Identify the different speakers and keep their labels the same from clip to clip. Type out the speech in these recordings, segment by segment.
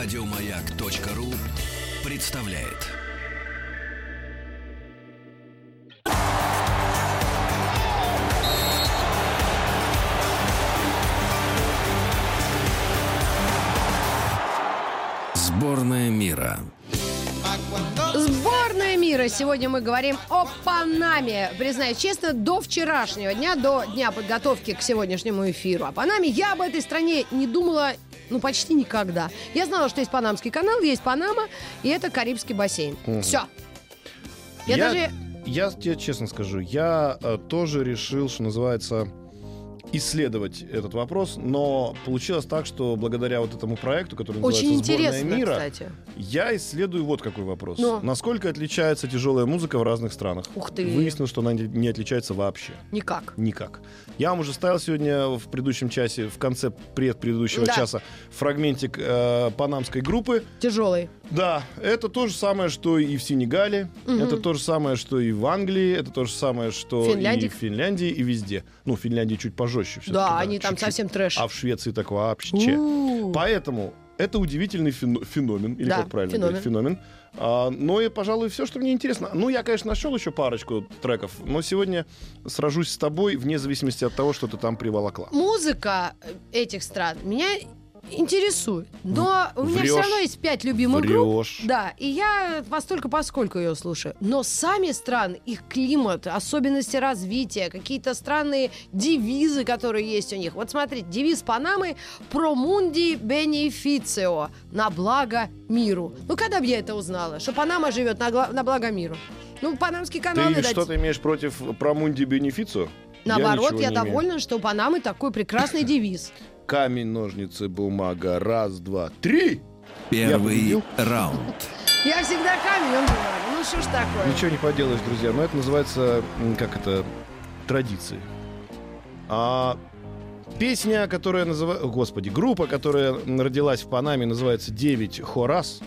Speaker 1: Радиомаяк.ру представляет. Сборная мира.
Speaker 2: Сборная мира. Сегодня мы говорим о Панаме. Признаюсь честно, до вчерашнего дня, до дня подготовки к сегодняшнему эфиру о Панаме, я об этой стране не думала ну, почти никогда. Я знала, что есть Панамский канал, есть Панама, и это Карибский бассейн. Все. Я,
Speaker 3: Я,
Speaker 2: даже...
Speaker 3: я тебе честно скажу, я э, тоже решил, что называется, исследовать этот вопрос, но получилось так, что благодаря вот этому проекту, который
Speaker 2: Очень
Speaker 3: называется «Сборная
Speaker 2: интересно,
Speaker 3: мира»,
Speaker 2: кстати.
Speaker 3: я исследую вот какой вопрос.
Speaker 2: Ну?
Speaker 3: Насколько отличается тяжелая музыка в разных странах?
Speaker 2: Ух ты.
Speaker 3: Выяснилось, что она не- отличается вообще.
Speaker 2: Никак.
Speaker 3: Никак. Я вам уже ставил сегодня в предыдущем часе, в конце предпредыдущего
Speaker 2: Да.
Speaker 3: часа, фрагментик э, панамской группы.
Speaker 2: Тяжелый.
Speaker 3: Да, это то же самое, что и в Сенегале,
Speaker 2: Мгм.
Speaker 3: это то же самое, что и в Англии, это то же самое, что
Speaker 2: Финляндии.
Speaker 3: и в Финляндии, и везде. Ну, в Финляндии чуть пожестче. всё-таки,
Speaker 2: Да, они там совсем трэш.
Speaker 3: А в Швеции так вообще. Поэтому это удивительный фено- феномен, или
Speaker 2: Да,
Speaker 3: как правильно
Speaker 2: феномен.
Speaker 3: говорить, феномен. А, но и, пожалуй, все, что мне интересно. Ну, я, конечно, нашел еще парочку треков, но сегодня сражусь с тобой вне зависимости от того, что ты там приволокла.
Speaker 2: Музыка этих стран меня интересует. Но у меня все равно есть пять любимых групп.
Speaker 3: Врешь.
Speaker 2: Да, и я постольку поскольку ее слушаю. Но сами страны, их климат, особенности развития, какие-то странные девизы, которые есть у них. Вот смотрите, девиз Панамы «Pro mundi beneficio» – «На благо миру». Ну, когда бы я это узнала? Что Панама живет на, на благо миру. Ну, Панамский канал,
Speaker 3: Ты
Speaker 2: видать,
Speaker 3: что-то имеешь против Промунди Бенефицу?
Speaker 2: наоборот,
Speaker 3: ничего
Speaker 2: я,
Speaker 3: не имею.
Speaker 2: довольна, что у Панамы такой прекрасный девиз.
Speaker 3: Камень, ножницы, бумага. Раз, два, три.
Speaker 1: Первый раунд.
Speaker 2: Я всегда камень, он бумага. Ну, что ж такое?
Speaker 3: Ничего не поделаешь, друзья. Но это называется, как это, традиции. А песня, которая называется... Господи, группа, которая родилась в Панаме, называется «Девять Хорас».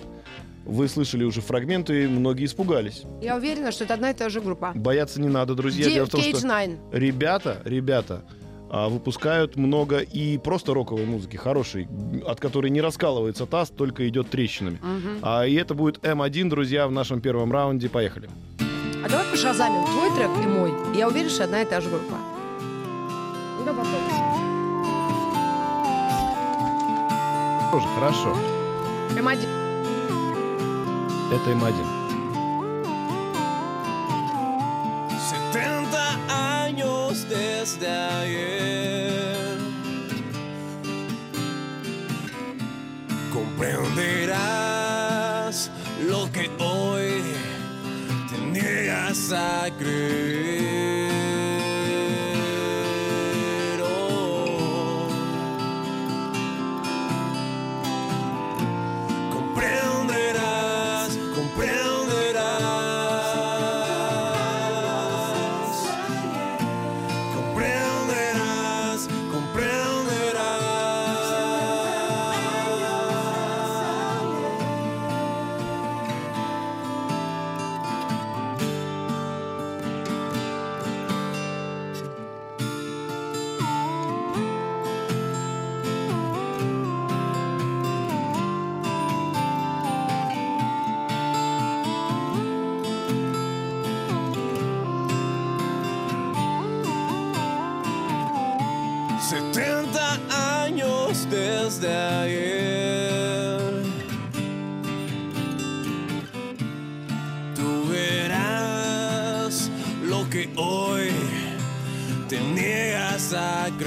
Speaker 3: Вы слышали уже фрагменты, и многие испугались.
Speaker 2: Я уверена, что это одна и та же группа.
Speaker 3: Бояться не надо, друзья. Дело в том, что
Speaker 2: Nine.
Speaker 3: ребята, ребята выпускают много и просто роковой музыки, хорошей, от которой не раскалывается таз, только идет трещинами. А, и это будет М1, друзья, в нашем первом раунде. Поехали.
Speaker 2: А давай пошазамим твой трек и мой. Я уверена, что одна и та же группа. Ну, да.
Speaker 3: Тоже хорошо.
Speaker 2: М1.
Speaker 3: Это М1.
Speaker 4: Desde ayer. Comprenderás lo que hoy te niegas a creer.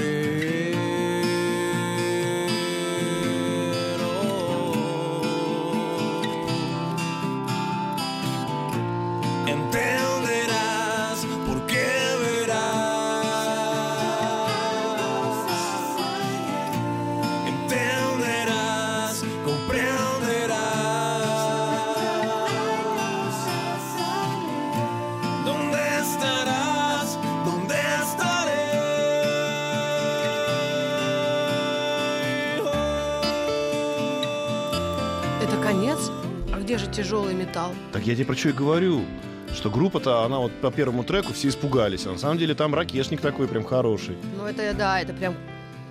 Speaker 2: day. Тяжелый металл?
Speaker 3: Так я тебе про что и говорю. Что группа-то, она вот по первому треку все испугались. А на самом деле там ракешник такой прям хороший.
Speaker 2: Ну, это, да, это прям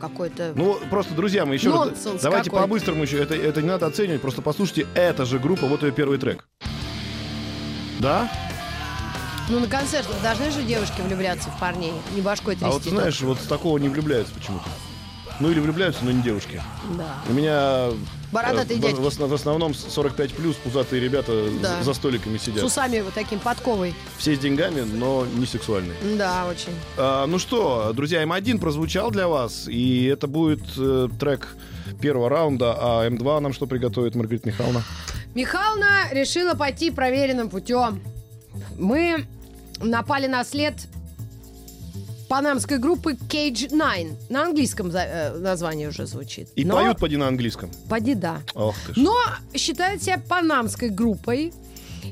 Speaker 2: какой-то.
Speaker 3: Ну, просто, друзья, мы еще раз...
Speaker 2: Нонсенс
Speaker 3: Давайте
Speaker 2: какой-то.
Speaker 3: по-быстрому еще. Это, это не надо оценивать. Просто послушайте, эта же группа, вот ее первый трек. Да?
Speaker 2: Ну, на концертах должны же девушки влюбляться в парней, не башкой трясти.
Speaker 3: А вот знаешь, вот с такого не влюбляются почему-то. Ну или влюбляются, но не девушки.
Speaker 2: Да.
Speaker 3: У меня
Speaker 2: Бородатые
Speaker 3: э, в, в в основном 45 плюс пузатые ребята
Speaker 2: Да.
Speaker 3: за столиками сидят.
Speaker 2: С усами вот таким подковой.
Speaker 3: Все с деньгами, но не сексуальные.
Speaker 2: Да, очень.
Speaker 3: А, ну что, друзья, М1 прозвучал для вас, и это будет э, трек первого раунда, а М2 нам что приготовит Маргарита Михайловна?
Speaker 2: Михална решила пойти проверенным путем. Мы напали на след панамской группы Cage Nine. На английском э, название уже звучит.
Speaker 3: И
Speaker 2: Но-
Speaker 3: поют поди на английском.
Speaker 2: Поди да.
Speaker 3: Ох ты ж.
Speaker 2: Но считают себя панамской группой.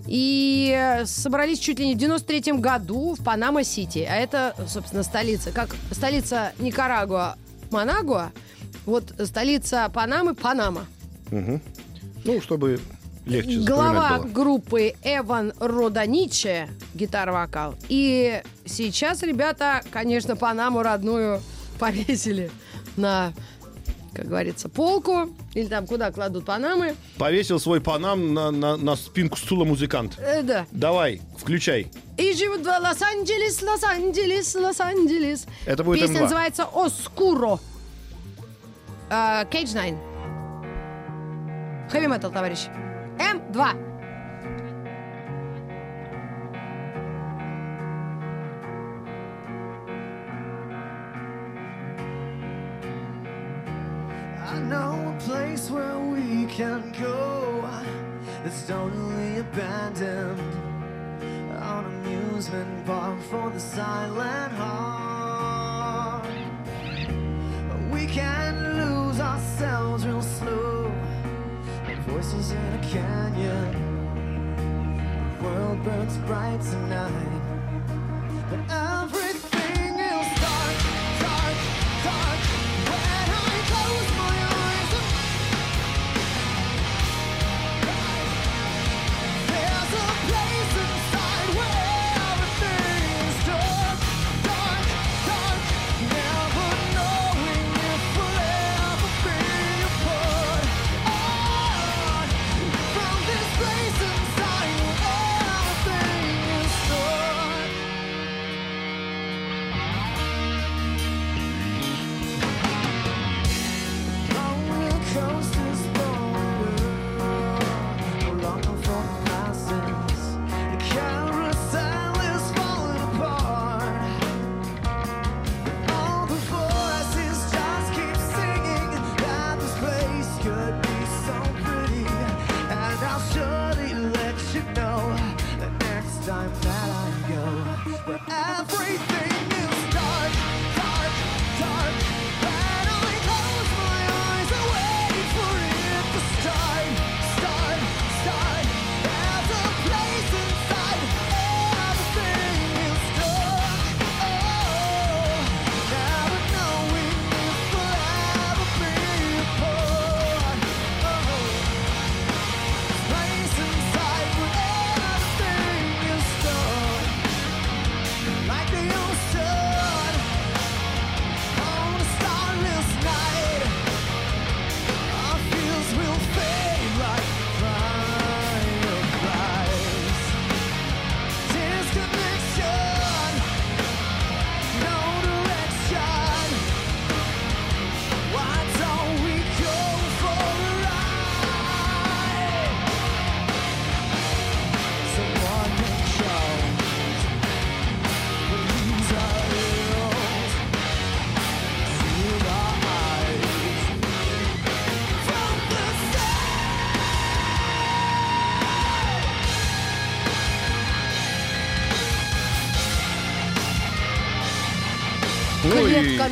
Speaker 2: И собрались чуть ли не в 93 году в Панама-Сити. А это, собственно, столица. Как столица Никарагуа Манагуа, вот столица Панамы Панама.
Speaker 3: Мгм. Ну, чтобы легче
Speaker 2: Глава
Speaker 3: было.
Speaker 2: группы Эван Роданиче, гитар-вокал. И сейчас ребята, конечно, Панаму родную повесили на, как говорится, полку. Или там куда кладут Панамы.
Speaker 3: Повесил свой панам на, на, на спинку стула музыкант.
Speaker 2: Э, да.
Speaker 3: Давай, включай.
Speaker 2: И живут в Лос-Анджелес, Лос-Анджелес, Лос-Анджелес.
Speaker 3: Это будет
Speaker 2: Песня
Speaker 3: М2.
Speaker 2: называется «Оскуро». Э, Cage Nine. Хэви метал, товарищ. М2.
Speaker 5: I know a place where we can go that's totally abandoned. An amusement park for the silent heart. Voices in a canyon. The world burns bright tonight, but everything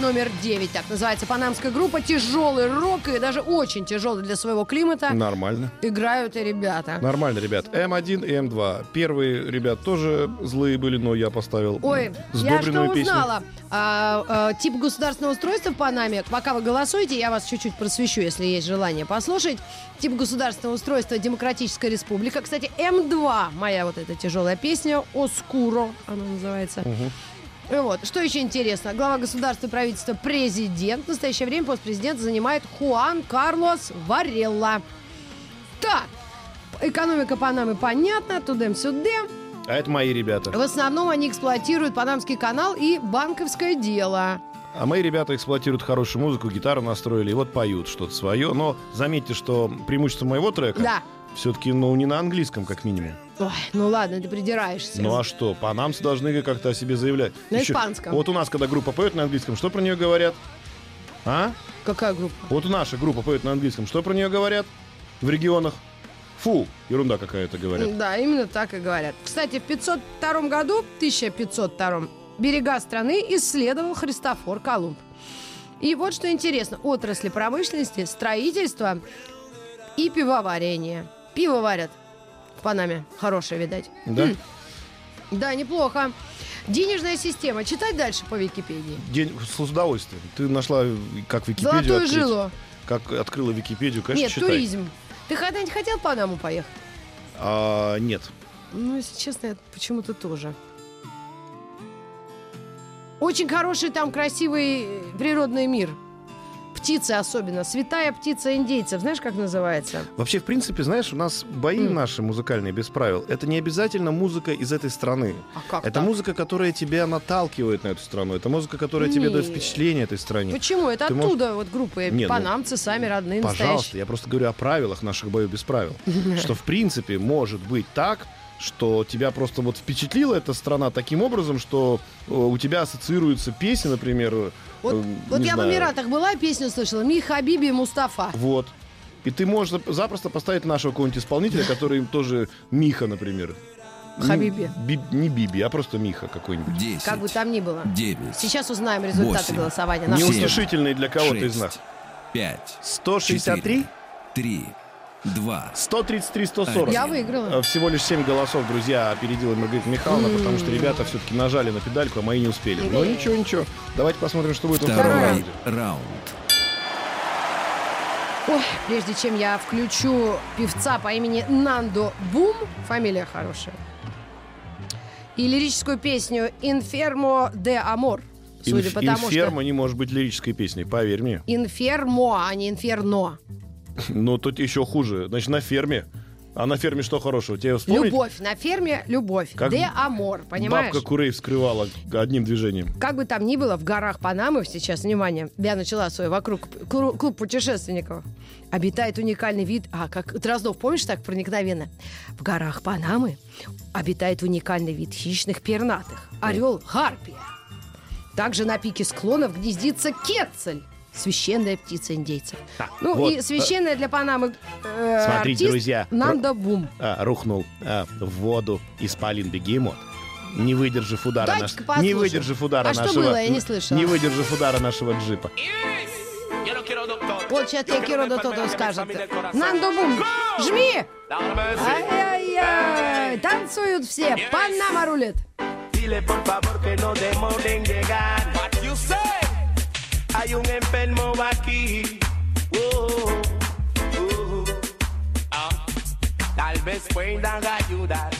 Speaker 2: номер 9, так называется панамская группа. Тяжелый рок и даже очень тяжелый для своего климата.
Speaker 3: нормально.
Speaker 2: Играют и ребята.
Speaker 3: Нормально, ребят. М1 и М2. Первые ребят тоже злые были, но я поставил
Speaker 2: Ой, я что
Speaker 3: песню.
Speaker 2: узнала? А, а, тип государственного устройства в Панаме, пока вы голосуете, я вас чуть-чуть просвещу, если есть желание послушать. Тип государственного устройства Демократическая Республика. Кстати, М2, моя вот эта тяжелая песня, Оскуро, она называется. Вот. Что еще интересно? Глава государства и правительства президент. В настоящее время пост президента занимает Хуан Карлос Варелла. Так, экономика Панамы понятна, тудем-сюдем.
Speaker 3: А это мои ребята.
Speaker 2: В основном они эксплуатируют Панамский канал и банковское дело.
Speaker 3: А мои ребята эксплуатируют хорошую музыку, гитару настроили и вот поют что-то свое. Но заметьте, что преимущество моего трека
Speaker 2: Да.
Speaker 3: все-таки, ну, не на английском, как минимум.
Speaker 2: Ой, ну ладно, ты придираешься.
Speaker 3: Ну а что, панамцы должны как-то о себе заявлять.
Speaker 2: На
Speaker 3: Еще-
Speaker 2: испанском.
Speaker 3: Вот у нас, когда группа поет на английском, что про нее говорят? А?
Speaker 2: Какая группа?
Speaker 3: Вот наша группа поет на английском, что про нее говорят в регионах? Фу, ерунда какая-то говорят.
Speaker 2: Да, именно так и говорят. Кстати, в 502 году, 1502, берега страны исследовал Христофор Колумб. И вот что интересно, отрасли промышленности, строительство и пивоварение. Пиво варят Панаме. Хорошее, видать.
Speaker 3: Да?
Speaker 2: Да, неплохо. Денежная система. Читать дальше по Википедии.
Speaker 3: День с удовольствием. Ты нашла, как Википедию
Speaker 2: Золотую
Speaker 3: открыть.
Speaker 2: жилу.
Speaker 3: Как открыла Википедию, конечно,
Speaker 2: Нет,
Speaker 3: читай.
Speaker 2: туризм. Ты когда-нибудь хотел в Панаму поехать?
Speaker 3: А, нет.
Speaker 2: Ну, если честно, я почему-то тоже. Очень хороший там красивый э, природный мир. Птицы особенно. Святая птица индейцев. Знаешь, как называется?
Speaker 3: Вообще, в принципе, знаешь, у нас бои
Speaker 2: М.
Speaker 3: наши музыкальные без правил. Это не обязательно музыка из этой страны.
Speaker 2: А как
Speaker 3: Это
Speaker 2: так?
Speaker 3: музыка, которая тебя наталкивает на эту страну. Это музыка, которая тебе дает впечатление этой стране.
Speaker 2: Почему? Это
Speaker 3: Ты
Speaker 2: оттуда вот группы.
Speaker 3: Не, ну,
Speaker 2: Панамцы сами родные,
Speaker 3: Пожалуйста,
Speaker 2: настоящие.
Speaker 3: я просто говорю о правилах наших боев без правил. Что, в принципе, может быть так, что тебя просто вот впечатлила эта страна таким образом, что э, у тебя ассоциируются песни, например... э,
Speaker 2: Вот,
Speaker 3: э,
Speaker 2: вот
Speaker 3: не
Speaker 2: я в
Speaker 3: знаю,
Speaker 2: Эмиратах была, песню слышала. Ми Хабиби Мустафа.
Speaker 3: Вот. И ты можешь зап- запросто поставить нашего какого-нибудь исполнителя, который тоже Миха, например. Не
Speaker 2: Хабиби.
Speaker 3: Би- не Биби, а просто Миха какой-нибудь.
Speaker 1: 10,
Speaker 2: Как бы там ни было.
Speaker 1: 9,
Speaker 2: Сейчас узнаем результаты
Speaker 1: Восемь.
Speaker 2: голосования.
Speaker 1: Не
Speaker 2: наших
Speaker 1: Семь.
Speaker 3: Неутешительный для кого-то из
Speaker 1: 6,
Speaker 3: нас.
Speaker 1: 5,
Speaker 3: 163?
Speaker 1: 3, 2,
Speaker 3: 133, 140.
Speaker 2: Я выиграла.
Speaker 3: Э, Всего лишь 7 голосов, друзья, опередила Маргарита Михайловна, потому что ребята все-таки нажали на педальку, а мои не успели. Но ничего, ничего. Давайте посмотрим, что будет во втором
Speaker 1: второй
Speaker 3: раунде.
Speaker 1: раунд.
Speaker 2: Ой, прежде чем я включу певца по имени Нандо Бум, фамилия хорошая, и лирическую песню «Инфермо де Амор», судя
Speaker 3: Инф-
Speaker 2: по тому,
Speaker 3: Инфермо не может быть лирической песней, поверь мне.
Speaker 2: что «Инфермо», а не «Инферно».
Speaker 3: Но тут еще хуже. Значит, на ферме. А на ферме что хорошего? Тебе вспомнить?
Speaker 2: Любовь. На ферме любовь.
Speaker 3: Как
Speaker 2: Де Амор, понимаешь?
Speaker 3: Бабка курей вскрывала одним движением.
Speaker 2: Как бы там ни было, в горах Панамы сейчас, внимание, я начала свой вокруг клу- клуб путешественников. Обитает уникальный вид, а как Дроздов, помнишь так проникновенно? В горах Панамы обитает уникальный вид хищных пернатых. Орел гарпия. Также на пике склонов гнездится кетцель. Священная птица индейцев. ну
Speaker 3: вот,
Speaker 2: и священная для Панамы э,
Speaker 3: Смотрите,
Speaker 2: артист
Speaker 3: друзья,
Speaker 2: Нанда Бум.
Speaker 3: А, рухнул а, в воду исполин бегемот. Не выдержав удара,
Speaker 2: Дайте-ка
Speaker 3: наш-
Speaker 2: послушаем.
Speaker 3: не выдержав удара
Speaker 2: А что
Speaker 3: нашего,
Speaker 2: было? Я не слышала.
Speaker 3: не выдержав удара нашего джипа.
Speaker 2: Вот сейчас тебе Киро Дотото скажет. Нандо Бум, жми! Ай-яй-яй! Танцуют все! Панама рулит!
Speaker 6: Dile por favor que no demoren llegar.
Speaker 7: What you say?
Speaker 6: Hay un enfermo aquí. Oh, oh, ah. Tal vez puedan ayudar.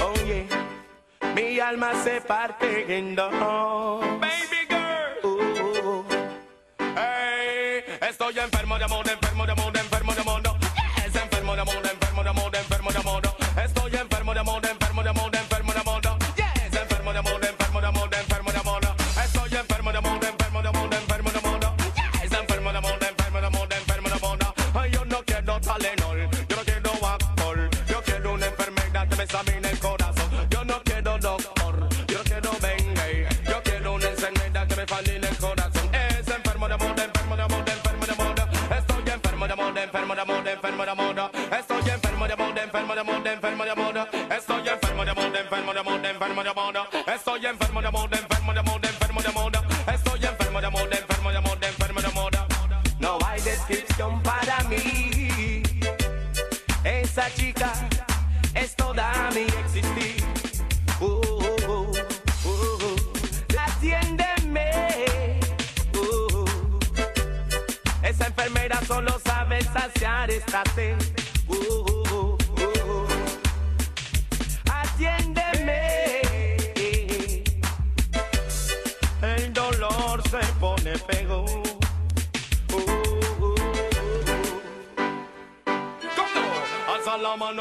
Speaker 6: Oh yeah. Mi alma se parte en dos.
Speaker 7: Baby girl.
Speaker 6: Oh,
Speaker 7: Hey, estoy enfermo de amor, enfermo de amor, enfermo de amor. Es enfermo de amor, enfermo de amor, enfermo de amor.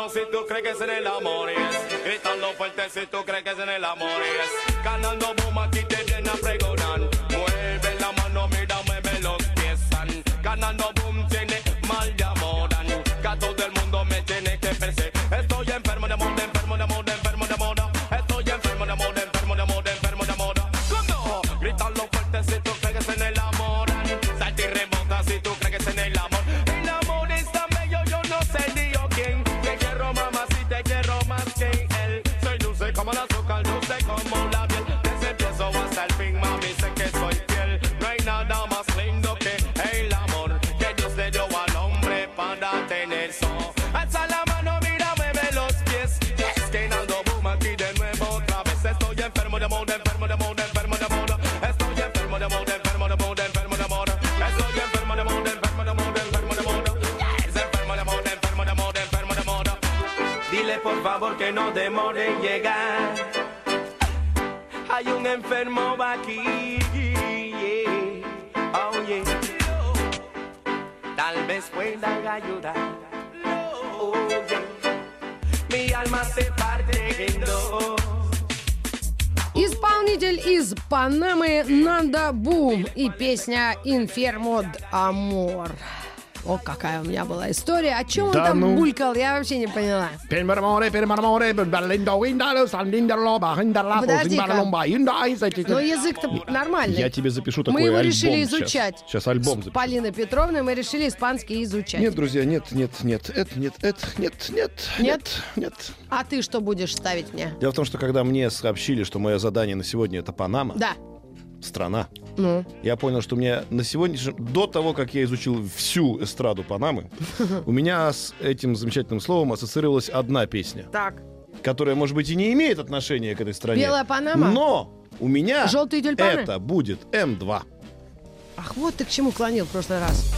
Speaker 7: Si tú crees que es en el amor, yes. Gritando fuerte si tú crees que es en el amor, yes. Ganando boom aquí te viene a pregonar. Mueve la mano, mira, mueve los pies. Ganando boom tiene mal de amor. Que a mundo me tiene que perseguir.
Speaker 6: Demore en llegar. Hay un enfermo aquí. yeah. Oh, yeah. Tal vez puedan ayudar. Oh, yeah. Mi alma se parte en dos.
Speaker 2: Исполнитель из Панамы Нанда Бум и песня «Инфермо д Амор». О, какая у меня была история. О чем он
Speaker 3: Да
Speaker 2: там
Speaker 3: ну.
Speaker 2: булькал, я вообще не поняла.
Speaker 3: Подожди-ка.
Speaker 2: Но язык-то нормальный.
Speaker 3: Я тебе запишу такой
Speaker 2: Мы его
Speaker 3: альбом
Speaker 2: решили
Speaker 3: сейчас.
Speaker 2: изучать.
Speaker 3: Сейчас альбом
Speaker 2: С
Speaker 3: запишу.
Speaker 2: Полиной Петровной мы решили испанский изучать.
Speaker 3: Нет, друзья, нет, нет, нет, это, нет, это, нет, нет,
Speaker 2: Нет?
Speaker 3: нет.
Speaker 2: А ты что будешь ставить мне?
Speaker 3: Дело в том, что когда мне сообщили, что мое задание на сегодня это Панама,
Speaker 2: Да.
Speaker 3: страна,
Speaker 2: Ну,
Speaker 3: я понял, что у меня на сегодняшний до того, как я изучил всю эстраду Панамы, у меня с этим замечательным словом ассоциировалась одна песня,
Speaker 2: так.
Speaker 3: которая, может быть, и не имеет отношения к этой стране.
Speaker 2: Белая Панама?
Speaker 3: Но у меня
Speaker 2: Желтые тюльпаны?
Speaker 3: это будет М2.
Speaker 2: Ах, вот ты к чему клонил в прошлый раз.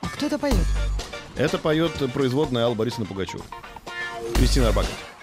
Speaker 2: А кто это поет?
Speaker 3: Это поет производная Алла Борисовна Пугачева. Кристина Арбаков.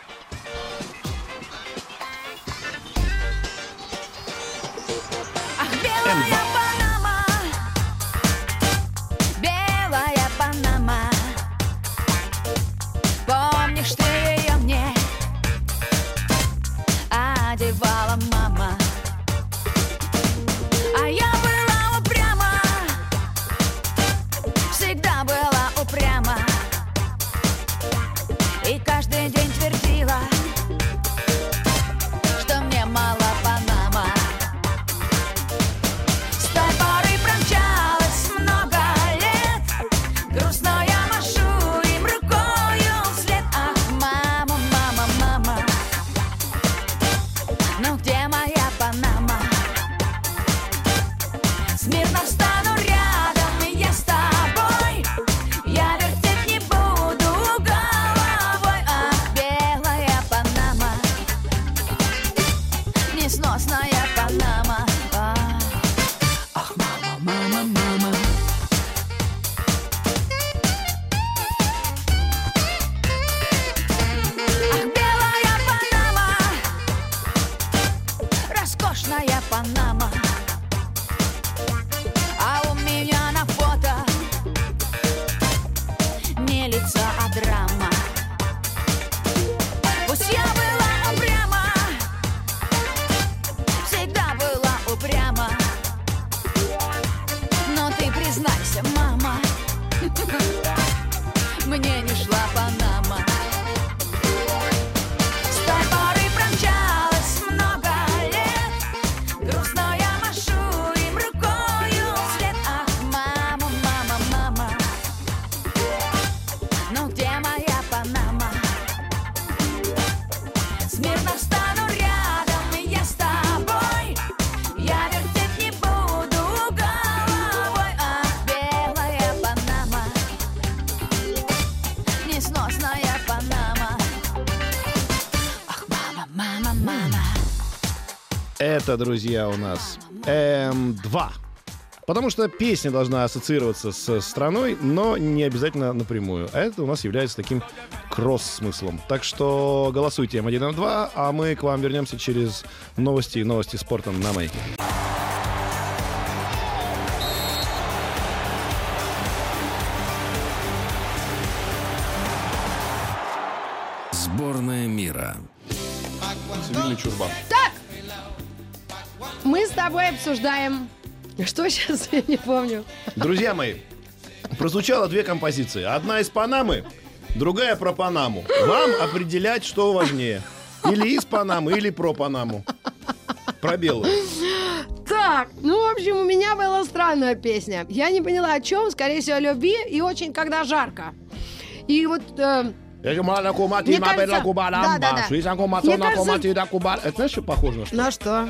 Speaker 8: Мне не шла Панама
Speaker 3: Это, друзья, у нас М2. Потому что песня должна ассоциироваться с страной, но не обязательно напрямую. А это у нас является таким кросс-смыслом. Так что голосуйте М1, М2, а мы к вам вернемся через новости и новости спорта на Маяке.
Speaker 1: Сборная мира.
Speaker 3: Цивильный чурбан.
Speaker 2: Мы с тобой обсуждаем... Что сейчас, я не помню.
Speaker 3: Друзья мои, прозвучало две композиции. Одна из Панамы, другая про Панаму. Вам определять, что важнее. Или из Панамы, или про Панаму. Про белую.
Speaker 2: Так, ну, в общем, у меня была странная песня. Я не поняла, о чем. Скорее всего, о любви и очень, когда жарко. И вот... э, Мне кажется- да, да, да. Мне кажется-
Speaker 3: Это знаешь, что похоже на что?
Speaker 2: на что?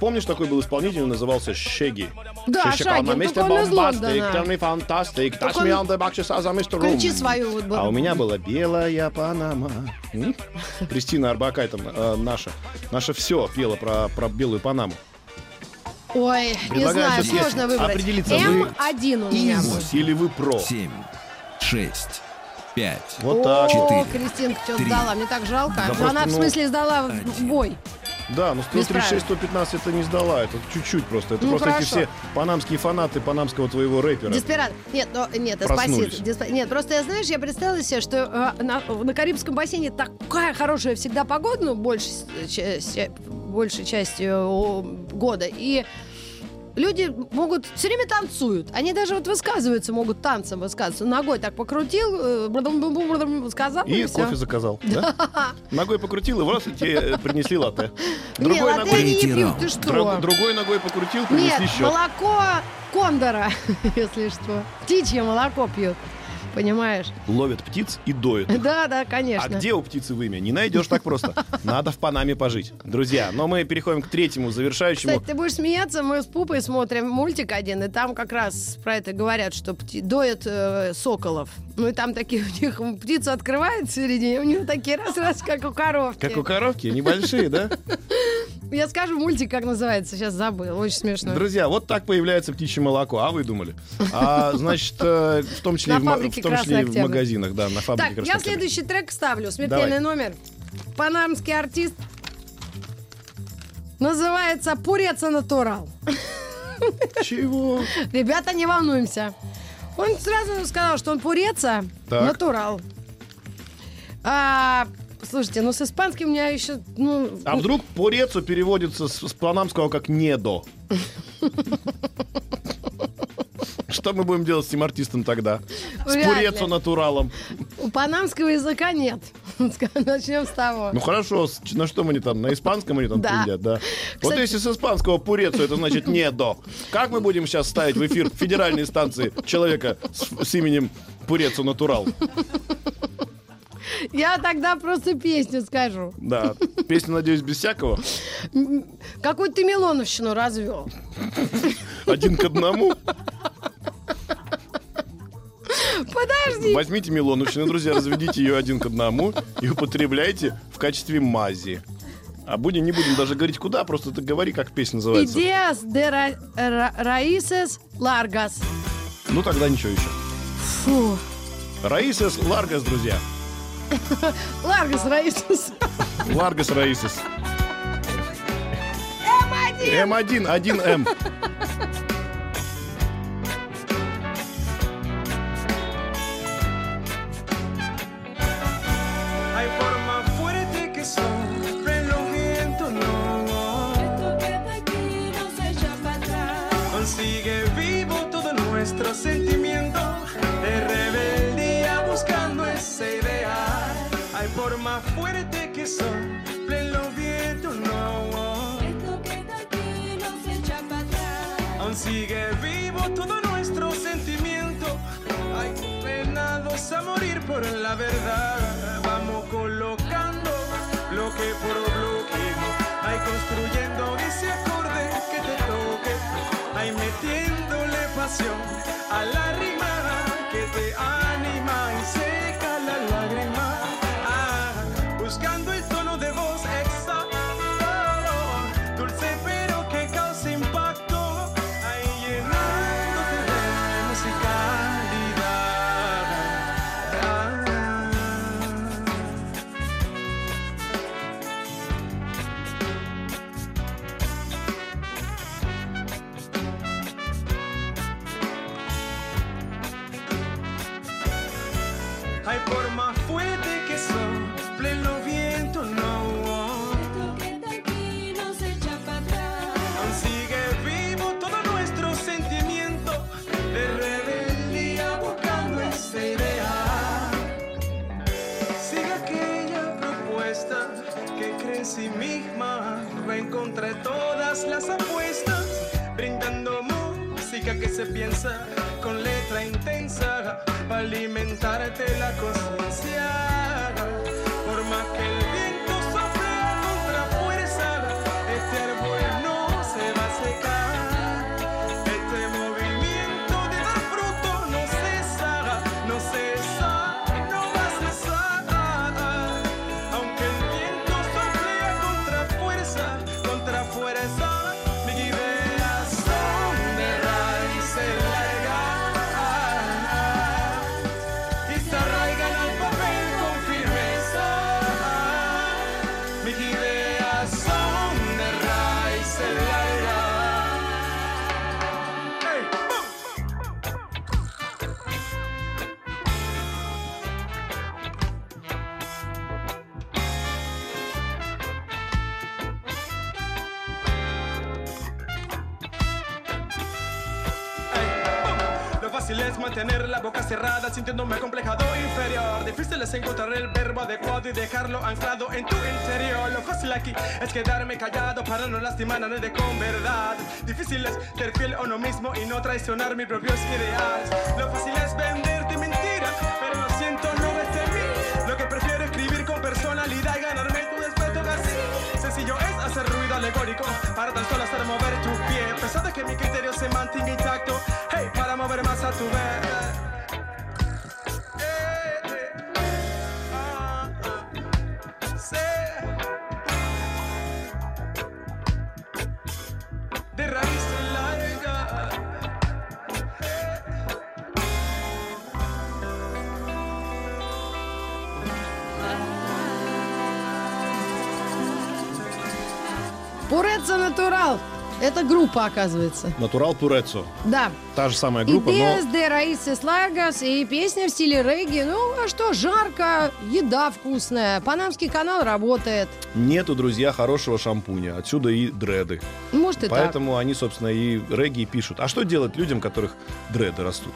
Speaker 3: Помнишь, такой был исполнитель, назывался Шеги?
Speaker 2: Да,
Speaker 3: Шеги,
Speaker 2: Шаги,
Speaker 3: «Мама,
Speaker 2: ну,
Speaker 3: мистер
Speaker 2: он из
Speaker 3: Бомбастик, me fantastic, touch me
Speaker 2: он-
Speaker 3: on the back, I'm Mr.
Speaker 2: Включи
Speaker 3: Room».
Speaker 2: свою вот...
Speaker 3: А у меня была белая Панама. Кристина Арбакайте, э, наша, наша все пела про, про белую Панаму.
Speaker 2: Ой, не
Speaker 3: Предлагаю
Speaker 2: знаю, сложно выбрать.
Speaker 3: определиться, вы
Speaker 2: М1 у меня.
Speaker 3: Из или вы про?
Speaker 1: Семь, шесть, пять,
Speaker 3: Вот так.
Speaker 2: О,
Speaker 1: Четыре,
Speaker 2: Кристинка что сдала, мне так жалко.
Speaker 3: Да просто,
Speaker 2: она, в
Speaker 3: ну,
Speaker 2: смысле, сдала в- в
Speaker 1: один.
Speaker 2: бой.
Speaker 3: Да, ну
Speaker 2: Не
Speaker 3: 136, 115 это не сдала, это чуть-чуть просто. Это
Speaker 2: Ну,
Speaker 3: просто эти
Speaker 2: хорошо.
Speaker 3: все панамские фанаты панамского твоего рэпера.
Speaker 2: Деспират. Нет, ну, нет,
Speaker 3: Проснулись.
Speaker 2: спасибо. Деспа- Нет, просто, я, знаешь, я представила себе, что э, на, на Карибском бассейне такая хорошая всегда погода, ну, больше, большей частью о, года. И люди могут все время танцуют. Они даже вот высказываются, могут танцем высказываться. Ногой так покрутил, э, сказал,
Speaker 3: И
Speaker 2: всё.
Speaker 3: кофе заказал, да? Ногой покрутил, и раз и тебе э, принесли латте.
Speaker 2: Не,
Speaker 3: Другой
Speaker 2: латте
Speaker 3: ногой,
Speaker 2: не пьют, ты что?
Speaker 3: друг- другой ногой покрутил,
Speaker 2: Нет,
Speaker 3: принесли счет.
Speaker 2: молоко кондора, если что. Птичье молоко пьют. Понимаешь?
Speaker 3: Ловят птиц и доят. их.
Speaker 2: Да, да,
Speaker 3: А
Speaker 2: конечно.
Speaker 3: где у птицы вымя? Не найдешь так просто. Надо в Панаме пожить. Друзья, но мы переходим к третьему, завершающему.
Speaker 2: Кстати, ты будешь смеяться, мы с Пупой смотрим мультик один, и там как раз про это говорят, что пти- доят э, соколов. Ну и там такие у них м, птица открывает в середине, у них такие раз-раз, как у коровки.
Speaker 3: Как у коровки, небольшие, да?
Speaker 2: Я скажу мультик, как называется, сейчас забыл, очень смешно.
Speaker 3: Друзья, вот так появляется птичье молоко. А вы думали? А, значит, э, в том числе, в, в, том числе
Speaker 2: «Красный
Speaker 3: и в
Speaker 2: Октябрь».
Speaker 3: магазинах, да, на фабрике
Speaker 2: Так,
Speaker 3: «Красный
Speaker 2: я
Speaker 3: Октябрь».
Speaker 2: следующий трек ставлю, смертельный
Speaker 3: Давай.
Speaker 2: номер. Панамский артист называется «Пуреца натурал».
Speaker 3: Чего?
Speaker 2: Ребята, не волнуемся. Он сразу сказал, что он пуреца,
Speaker 3: Так.
Speaker 2: натурал. А, слушайте, ну с испанским у меня еще, ну...
Speaker 3: А вдруг порецу переводится с, с панамского как «недо»? Что мы будем делать с этим артистом тогда? С
Speaker 2: Вряд ли.
Speaker 3: пурецу натуралом.
Speaker 2: У панамского языка нет. Начнем с того.
Speaker 3: Ну хорошо, с- на что мы не там? На испанском они там
Speaker 2: Да.
Speaker 3: трындят, да? Вот
Speaker 2: Кстати-
Speaker 3: если с испанского пурецу, это значит «недо». Как мы будем сейчас ставить в эфир федеральной станции человека с, с именем Пурецу Натурал?
Speaker 2: Я тогда просто песню скажу.
Speaker 3: Да. Песня, надеюсь, без всякого.
Speaker 2: Какую ты Милоновщину развел?
Speaker 3: Один к одному.
Speaker 2: Подожди.
Speaker 3: Возьмите Милонушину, друзья, разведите ее один к одному и употребляйте в качестве мази. А будем, не будем даже говорить куда, просто ты говори, как песня называется.
Speaker 2: Идеас де ра- ра- раисес ларгас.
Speaker 3: Ну тогда ничего еще.
Speaker 2: Фу.
Speaker 3: Раисес Ларгас, друзья.
Speaker 2: Ларгас раисес.
Speaker 3: Ларгас Раисес.
Speaker 2: М1.
Speaker 3: М1, 1М.
Speaker 6: Todo nuestro sentimiento. Hay condenados a morir por la verdad. Vamos colocando bloque contra todas las apuestas, brindando música que se piensa con letra intensa para alimentarte la conciencia. Por más que el Lo fácil es mantener la boca cerrada sintiéndome complejado inferior. Difícil es encontrar el verbo adecuado y dejarlo anclado en tu interior. Lo fácil aquí es quedarme callado para no lastimar a nadie con verdad. Difícil es ser fiel a uno mismo y no traicionar mis propios ideales. Lo fácil es venderte mentira, ruido alegórico para tan solo hacer mover tus pies. Pensando que mi criterio se mantenga intacto, hey, para mover más a tu vez.
Speaker 2: Пурецо Натурал. Это группа, оказывается.
Speaker 3: Натурал Пурецо.
Speaker 2: Да.
Speaker 3: Та же самая группа, но
Speaker 2: Идеас де Раисес Лагас и песня в стиле регги. Ну, а что, жарко, еда вкусная. Панамский канал работает.
Speaker 3: нету, друзья, хорошего шампуня. Отсюда и дреды.
Speaker 2: Может и
Speaker 3: Поэтому они, собственно, и регги пишут. А что делать людям, которых дреды растут?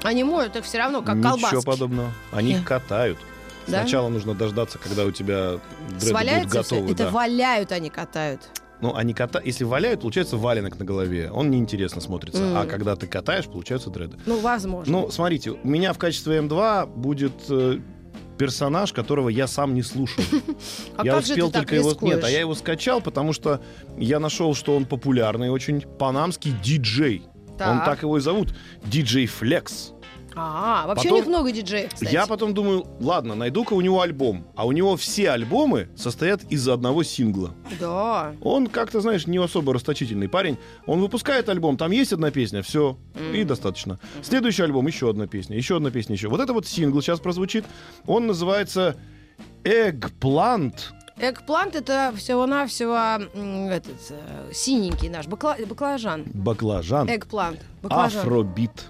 Speaker 2: так. Они моют их все равно, как
Speaker 3: Ничего
Speaker 2: колбаски.
Speaker 3: подобного. Они их катают.
Speaker 2: Да?
Speaker 3: Сначала нужно дождаться, когда у тебя дреды
Speaker 2: Сваляются
Speaker 3: будут
Speaker 2: все?
Speaker 3: готовы.
Speaker 2: Это
Speaker 3: да.
Speaker 2: валяют они катают.
Speaker 3: Ну, они ката... Если валяют, получается валенок на голове. Он неинтересно смотрится.
Speaker 2: Мгм.
Speaker 3: А когда ты катаешь, получаются дреды.
Speaker 2: Ну, возможно.
Speaker 3: Ну, смотрите, у меня в качестве М2 будет э, персонаж, которого я сам не слушаю.
Speaker 2: а
Speaker 3: я успел только его... Нет, а я его скачал, потому что я нашел, что он популярный очень. Панамский диджей. Он
Speaker 2: так
Speaker 3: его и зовут. Диджей Флекс.
Speaker 2: А, вообще
Speaker 3: Потом-
Speaker 2: у них много диджеев, кстати.
Speaker 3: Я потом думаю, ладно, найду-ка у него альбом. А у него все альбомы состоят из одного сингла.
Speaker 2: Да.
Speaker 3: Он как-то, знаешь, не особо расточительный парень. Он выпускает альбом, там есть одна песня, все, и достаточно. Следующий альбом, еще одна песня, еще одна песня, еще. Вот это вот сингл сейчас прозвучит. Он называется Eggplant.
Speaker 2: Экплант это всего-навсего этот, э, синенький наш бакла- баклажан.
Speaker 3: Баклажан.
Speaker 2: Экплант. Баклажан.
Speaker 3: Афробит.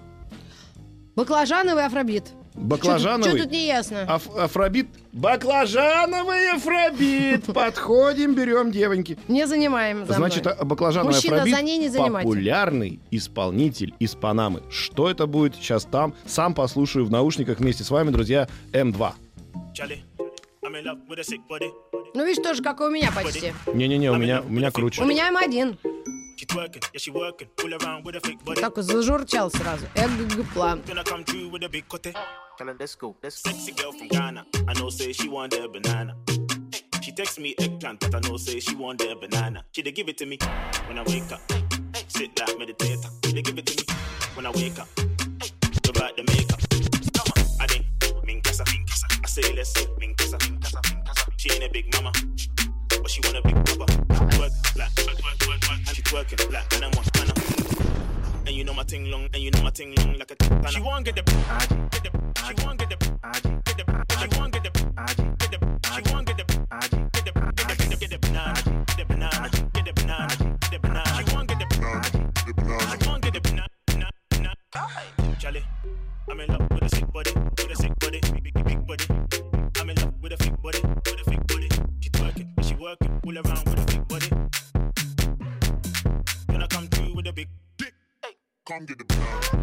Speaker 2: Баклажановый афробит.
Speaker 3: Баклажановый.
Speaker 2: Что тут не ясно?
Speaker 3: Аф- афробит. Баклажановый афробит. Подходим, берем девоньки.
Speaker 2: Не занимаем за
Speaker 3: Значит,
Speaker 2: мной.
Speaker 3: баклажановый
Speaker 2: Мужчина,
Speaker 3: афробит
Speaker 2: за ней не занимайте.
Speaker 3: популярный исполнитель из Панамы. Что это будет сейчас там? Сам послушаю в наушниках вместе с вами, друзья, М2.
Speaker 9: Charlie, I'm in love with a sick body.
Speaker 2: Ну, видишь, тоже как и у меня почти.
Speaker 3: Не-не-не, у меня, у меня круче.
Speaker 2: У меня М1.
Speaker 9: She twerking, yeah, she working. Pull around with a fake body.
Speaker 2: Так вот зажурчал сразу. Экплант.
Speaker 9: Then I come through with a big cutie.
Speaker 10: Tell her, let's go, let's go.
Speaker 9: Sexy girl from Ghana. I know, say she want the banana. She text me eggplant, but I know, say she want the banana. She dey give it to me when I wake up. Sit like meditator. She dey give it to me when I wake up. Without the makeup. I think minkasa, I say less minkasa, She ain't a big mama, but she want a big baba. twerk, twerk, and she twerking like and I'm one man. And you know my ting long, and you know my ting long like a timpana. She want get the, get the, she want get the, get the, she want get the, She won't get the, she want get the, get the, get the, get the banana, get the banana, get the banana, get the banana. She want get the, she want get the banana, banana. Charlie, I'm in love with a sick body, with a sick body, come to the block.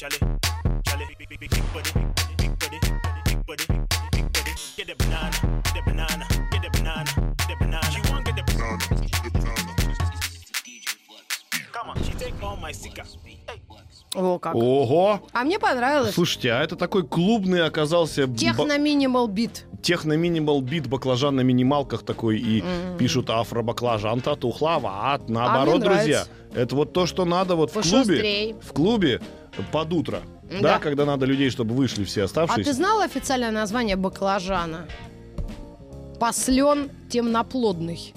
Speaker 9: Charlie, Charlie, big, big, big, big body, big body, big body, big body. Get the banana, get the banana, get the banana, get the banana. She want get the banana. Come on, she take all my sticker. Hey.
Speaker 2: О, как.
Speaker 3: Ого!
Speaker 2: А мне понравилось.
Speaker 3: Слушайте, а это такой клубный оказался... б-
Speaker 2: Техно-минимал бит.
Speaker 3: Техно-минимал бит, баклажан на минималках такой, и пишут афро-баклажан-то тухловат. Наоборот,
Speaker 2: А мне
Speaker 3: друзья,
Speaker 2: нравится.
Speaker 3: это вот то, что надо вот в
Speaker 2: Пошустрей.
Speaker 3: клубе. В клубе под утро. Да.
Speaker 2: Да.
Speaker 3: когда надо людей, чтобы вышли все
Speaker 2: А
Speaker 3: оставшиеся.
Speaker 2: ты знала официальное название баклажана? Послен темноплодный.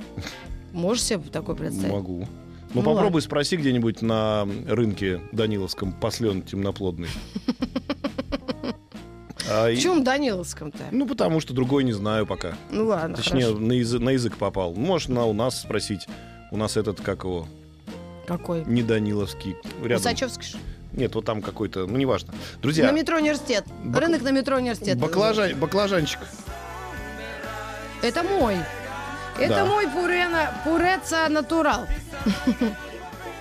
Speaker 2: Можешь себе такое представить?
Speaker 3: Могу. Ну,
Speaker 2: Ну,
Speaker 3: попробуй спроси где-нибудь на рынке Даниловском послен темноплодный. А, и-
Speaker 2: В чем Даниловском-то?
Speaker 3: Ну, потому что другой не знаю пока.
Speaker 2: Ну ладно,
Speaker 3: Точнее,
Speaker 2: хорошо.
Speaker 3: на, язы- на язык попал. Можешь на у нас спросить. У нас этот, как его,
Speaker 2: Какой?
Speaker 3: не Даниловский. Рядом.
Speaker 2: Усачевский? что?
Speaker 3: Нет, вот там какой-то, ну, неважно. Друзья,
Speaker 2: На метро университет.
Speaker 3: Бак-
Speaker 2: Рынок на метро университет.
Speaker 3: баклажан, баклажанчик.
Speaker 2: Это мой. Это
Speaker 3: Да.
Speaker 2: мой пурена, пуреца натурал.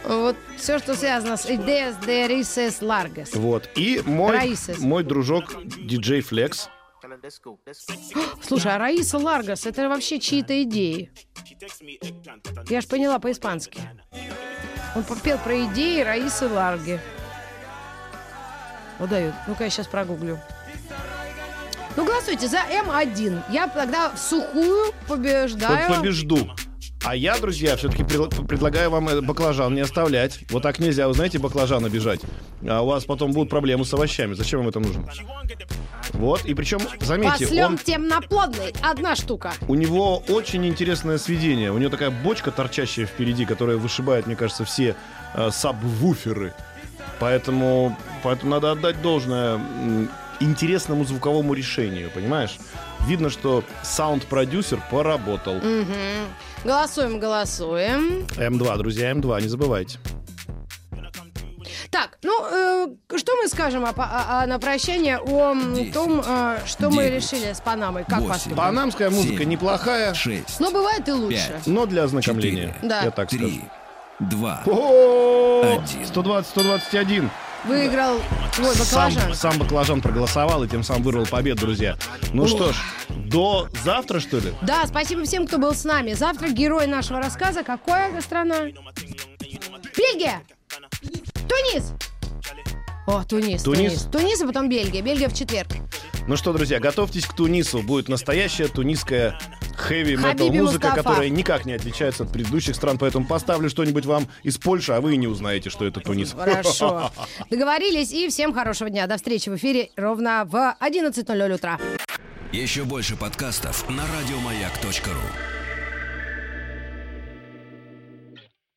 Speaker 2: Вот все, что связано с идеей de Rises Largas.
Speaker 3: Вот. И мой,
Speaker 2: Раисес.
Speaker 3: мой дружок диджей Флекс.
Speaker 2: Слушай, а Раиса Ларгас, это вообще чьи-то идеи? Я ж поняла по-испански. Он попел про идеи Раисы Ларги. Удают. Ну-ка, я сейчас прогуглю. Ну, голосуйте за М1. Я тогда в сухую побеждаю.
Speaker 3: Под побежду. А я, друзья, все-таки предлагаю вам э, баклажан не оставлять. Вот так нельзя, вы знаете, баклажан обижать. А у вас потом будут проблемы с овощами. Зачем вам это нужно? Вот, и причем, заметьте,
Speaker 2: Послен
Speaker 3: он,
Speaker 2: темноплодный. Одна штука.
Speaker 3: у него очень интересное сведение. У него такая бочка торчащая впереди, которая вышибает, мне кажется, все э, сабвуферы. Поэтому, поэтому надо отдать должное интересному звуковому решению, понимаешь? видно, что саунд-продюсер поработал. Угу.
Speaker 2: Голосуем, голосуем.
Speaker 3: М2, друзья, М2, не забывайте.
Speaker 2: Так, ну, э, что мы скажем о, о, о, на прощание о
Speaker 1: 10,
Speaker 2: том, э, что 9,
Speaker 1: мы
Speaker 2: решили с Панамой? Как
Speaker 1: 8,
Speaker 2: поступим?
Speaker 3: Панамская музыка
Speaker 1: 7,
Speaker 3: неплохая.
Speaker 1: 6,
Speaker 2: но ну, бывает и лучше.
Speaker 1: 5,
Speaker 3: но для ознакомления.
Speaker 1: 4,
Speaker 2: да.
Speaker 3: Я так
Speaker 1: 3, скажу.
Speaker 3: 2,
Speaker 1: О-о-о!
Speaker 3: 1. 120-121.
Speaker 2: Выиграл твой
Speaker 3: Сам,
Speaker 2: баклажан.
Speaker 3: сам баклажан проголосовал и тем самым вырвал победу, друзья. Ну что ж, до завтра, что ли?
Speaker 2: Да, спасибо всем, кто был с нами. Завтра герой нашего рассказа. Какая страна? Бельгия! Тунис! О, Тунис,
Speaker 3: Тунис?
Speaker 2: Тунис. Тунис и потом Бельгия. Бельгия в четверг.
Speaker 3: Ну что, друзья, готовьтесь к Тунису. Будет настоящая тунисская хэви метал музыка,
Speaker 2: Мустафа.
Speaker 3: которая никак не отличается от предыдущих стран. Поэтому поставлю что-нибудь вам из Польши, а вы и не узнаете, что это Тунис.
Speaker 2: Хорошо. Договорились. И всем хорошего дня. До встречи в эфире ровно в 11.00 утра.
Speaker 1: Еще больше подкастов на радиомаяк.ру.